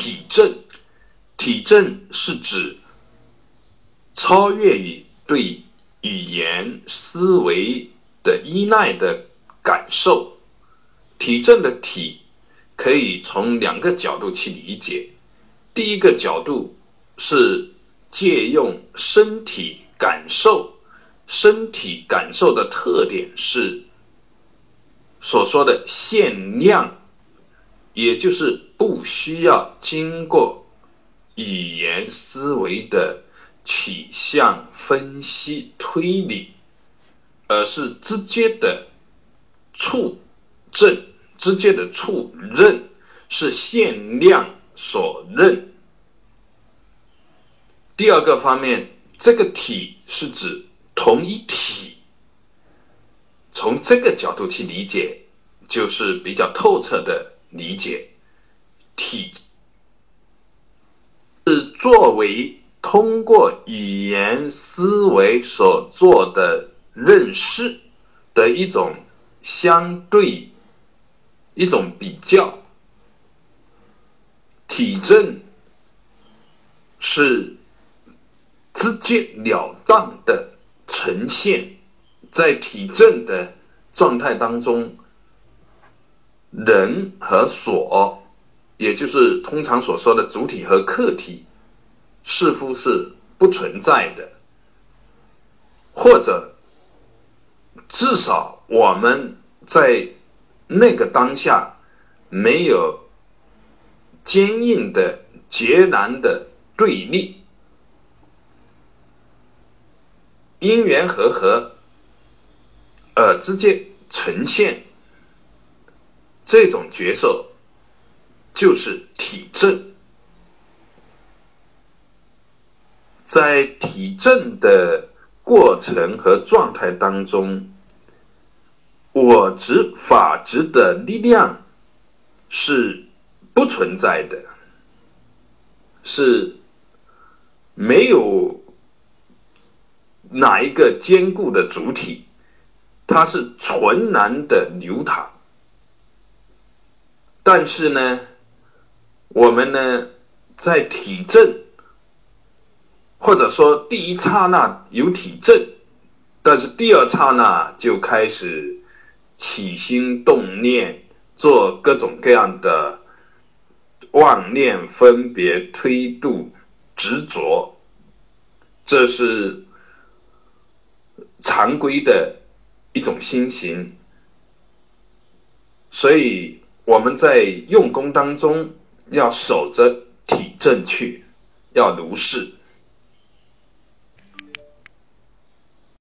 体证。体证是指超越于对语言思维的依赖的感受。体证的体可以从两个角度去理解。第一个角度是借用身体感受，身体感受的特点是所说的限量，也就是不需要经过语言思维的取向分析推理，而是直接的触证，直接的触认是限量。所认。第二个方面，这个体是指同一体。从这个角度去理解，就是比较透彻的理解。体是作为通过语言思维所做的认识的一种相对一种比较。体证是直截了当的呈现，在体证的状态当中，人和所，也就是通常所说的主体和客体，似乎是不存在的，或者至少我们在那个当下没有。坚硬的、截然的对立，因缘和合，而直接呈现这种角色，就是体证。在体证的过程和状态当中，我执、法执的力量是。不存在的，是没有哪一个坚固的主体，它是纯然的流淌。但是呢，我们呢，在体证，或者说第一刹那有体证，但是第二刹那就开始起心动念，做各种各样的。妄念分别推度执着，这是常规的一种心情。所以我们在用功当中要守着体正去，要如是。